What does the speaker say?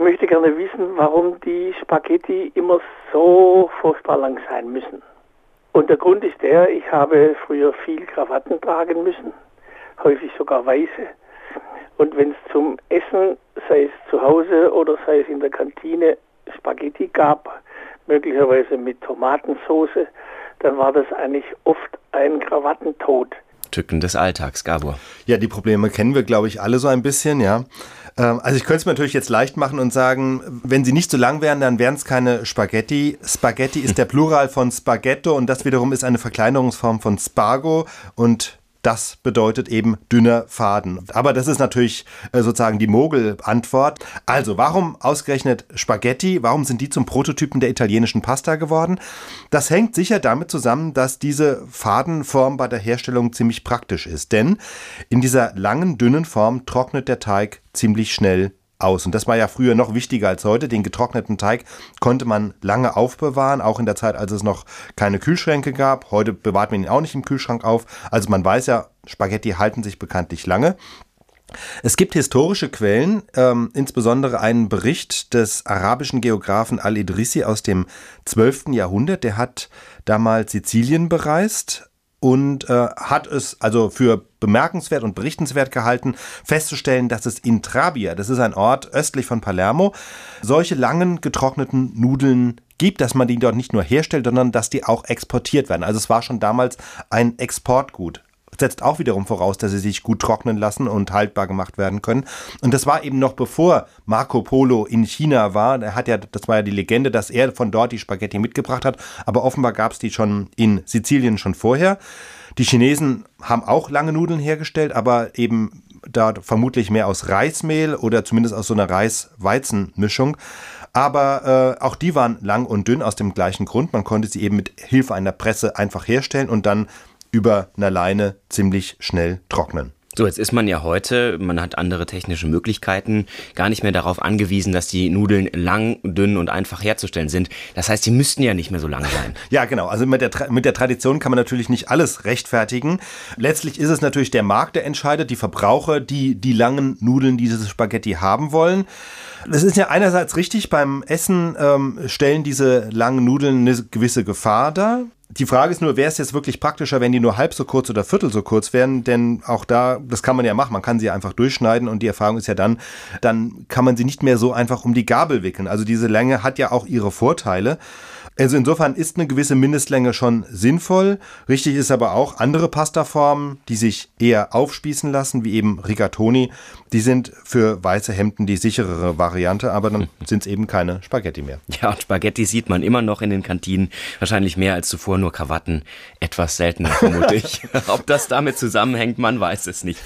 ich möchte gerne wissen, warum die Spaghetti immer so furchtbar lang sein müssen. Und der Grund ist der, ich habe früher viel Krawatten tragen müssen, häufig sogar weiße. Und wenn es zum Essen, sei es zu Hause oder sei es in der Kantine, Spaghetti gab, möglicherweise mit Tomatensauce, dann war das eigentlich oft ein Krawattentod. Tücken des Alltags, Gabor. Ja, die Probleme kennen wir, glaube ich, alle so ein bisschen, ja. Ähm, also ich könnte es mir natürlich jetzt leicht machen und sagen, wenn sie nicht so lang wären, dann wären es keine Spaghetti. Spaghetti ist der Plural von Spaghetto und das wiederum ist eine Verkleinerungsform von Spargo und das bedeutet eben dünner Faden. Aber das ist natürlich äh, sozusagen die Mogel-Antwort. Also, warum ausgerechnet Spaghetti? Warum sind die zum Prototypen der italienischen Pasta geworden? Das hängt sicher damit zusammen, dass diese Fadenform bei der Herstellung ziemlich praktisch ist. Denn in dieser langen, dünnen Form trocknet der Teig ziemlich schnell aus. Und das war ja früher noch wichtiger als heute. Den getrockneten Teig konnte man lange aufbewahren, auch in der Zeit, als es noch keine Kühlschränke gab. Heute bewahrt man ihn auch nicht im Kühlschrank auf. Also man weiß ja, Spaghetti halten sich bekanntlich lange. Es gibt historische Quellen, ähm, insbesondere einen Bericht des arabischen Geografen Al-Idrisi aus dem 12. Jahrhundert. Der hat damals Sizilien bereist und äh, hat es also für bemerkenswert und berichtenswert gehalten, festzustellen, dass es in Trabia, das ist ein Ort östlich von Palermo, solche langen getrockneten Nudeln gibt, dass man die dort nicht nur herstellt, sondern dass die auch exportiert werden. Also es war schon damals ein Exportgut setzt auch wiederum voraus, dass sie sich gut trocknen lassen und haltbar gemacht werden können. Und das war eben noch bevor Marco Polo in China war. Er hat ja, das war ja die Legende, dass er von dort die Spaghetti mitgebracht hat. Aber offenbar gab es die schon in Sizilien schon vorher. Die Chinesen haben auch lange Nudeln hergestellt, aber eben da vermutlich mehr aus Reismehl oder zumindest aus so einer Reis-Weizen-Mischung. Aber äh, auch die waren lang und dünn aus dem gleichen Grund. Man konnte sie eben mit Hilfe einer Presse einfach herstellen und dann über einer Leine ziemlich schnell trocknen. So, jetzt ist man ja heute, man hat andere technische Möglichkeiten, gar nicht mehr darauf angewiesen, dass die Nudeln lang, dünn und einfach herzustellen sind. Das heißt, die müssten ja nicht mehr so lang sein. ja, genau. Also mit der, mit der Tradition kann man natürlich nicht alles rechtfertigen. Letztlich ist es natürlich der Markt, der entscheidet, die Verbraucher, die die langen Nudeln, diese Spaghetti haben wollen. Das ist ja einerseits richtig, beim Essen ähm, stellen diese langen Nudeln eine gewisse Gefahr dar. Die Frage ist nur, wäre es jetzt wirklich praktischer, wenn die nur halb so kurz oder viertel so kurz wären? Denn auch da, das kann man ja machen, man kann sie einfach durchschneiden und die Erfahrung ist ja dann, dann kann man sie nicht mehr so einfach um die Gabel wickeln. Also diese Länge hat ja auch ihre Vorteile. Also insofern ist eine gewisse Mindestlänge schon sinnvoll. Richtig ist aber auch andere Pastaformen, die sich eher aufspießen lassen, wie eben Rigatoni. Die sind für weiße Hemden die sicherere Variante, aber dann sind es eben keine Spaghetti mehr. Ja, und Spaghetti sieht man immer noch in den Kantinen. Wahrscheinlich mehr als zuvor, nur Krawatten etwas seltener, vermute ich. Ob das damit zusammenhängt, man weiß es nicht.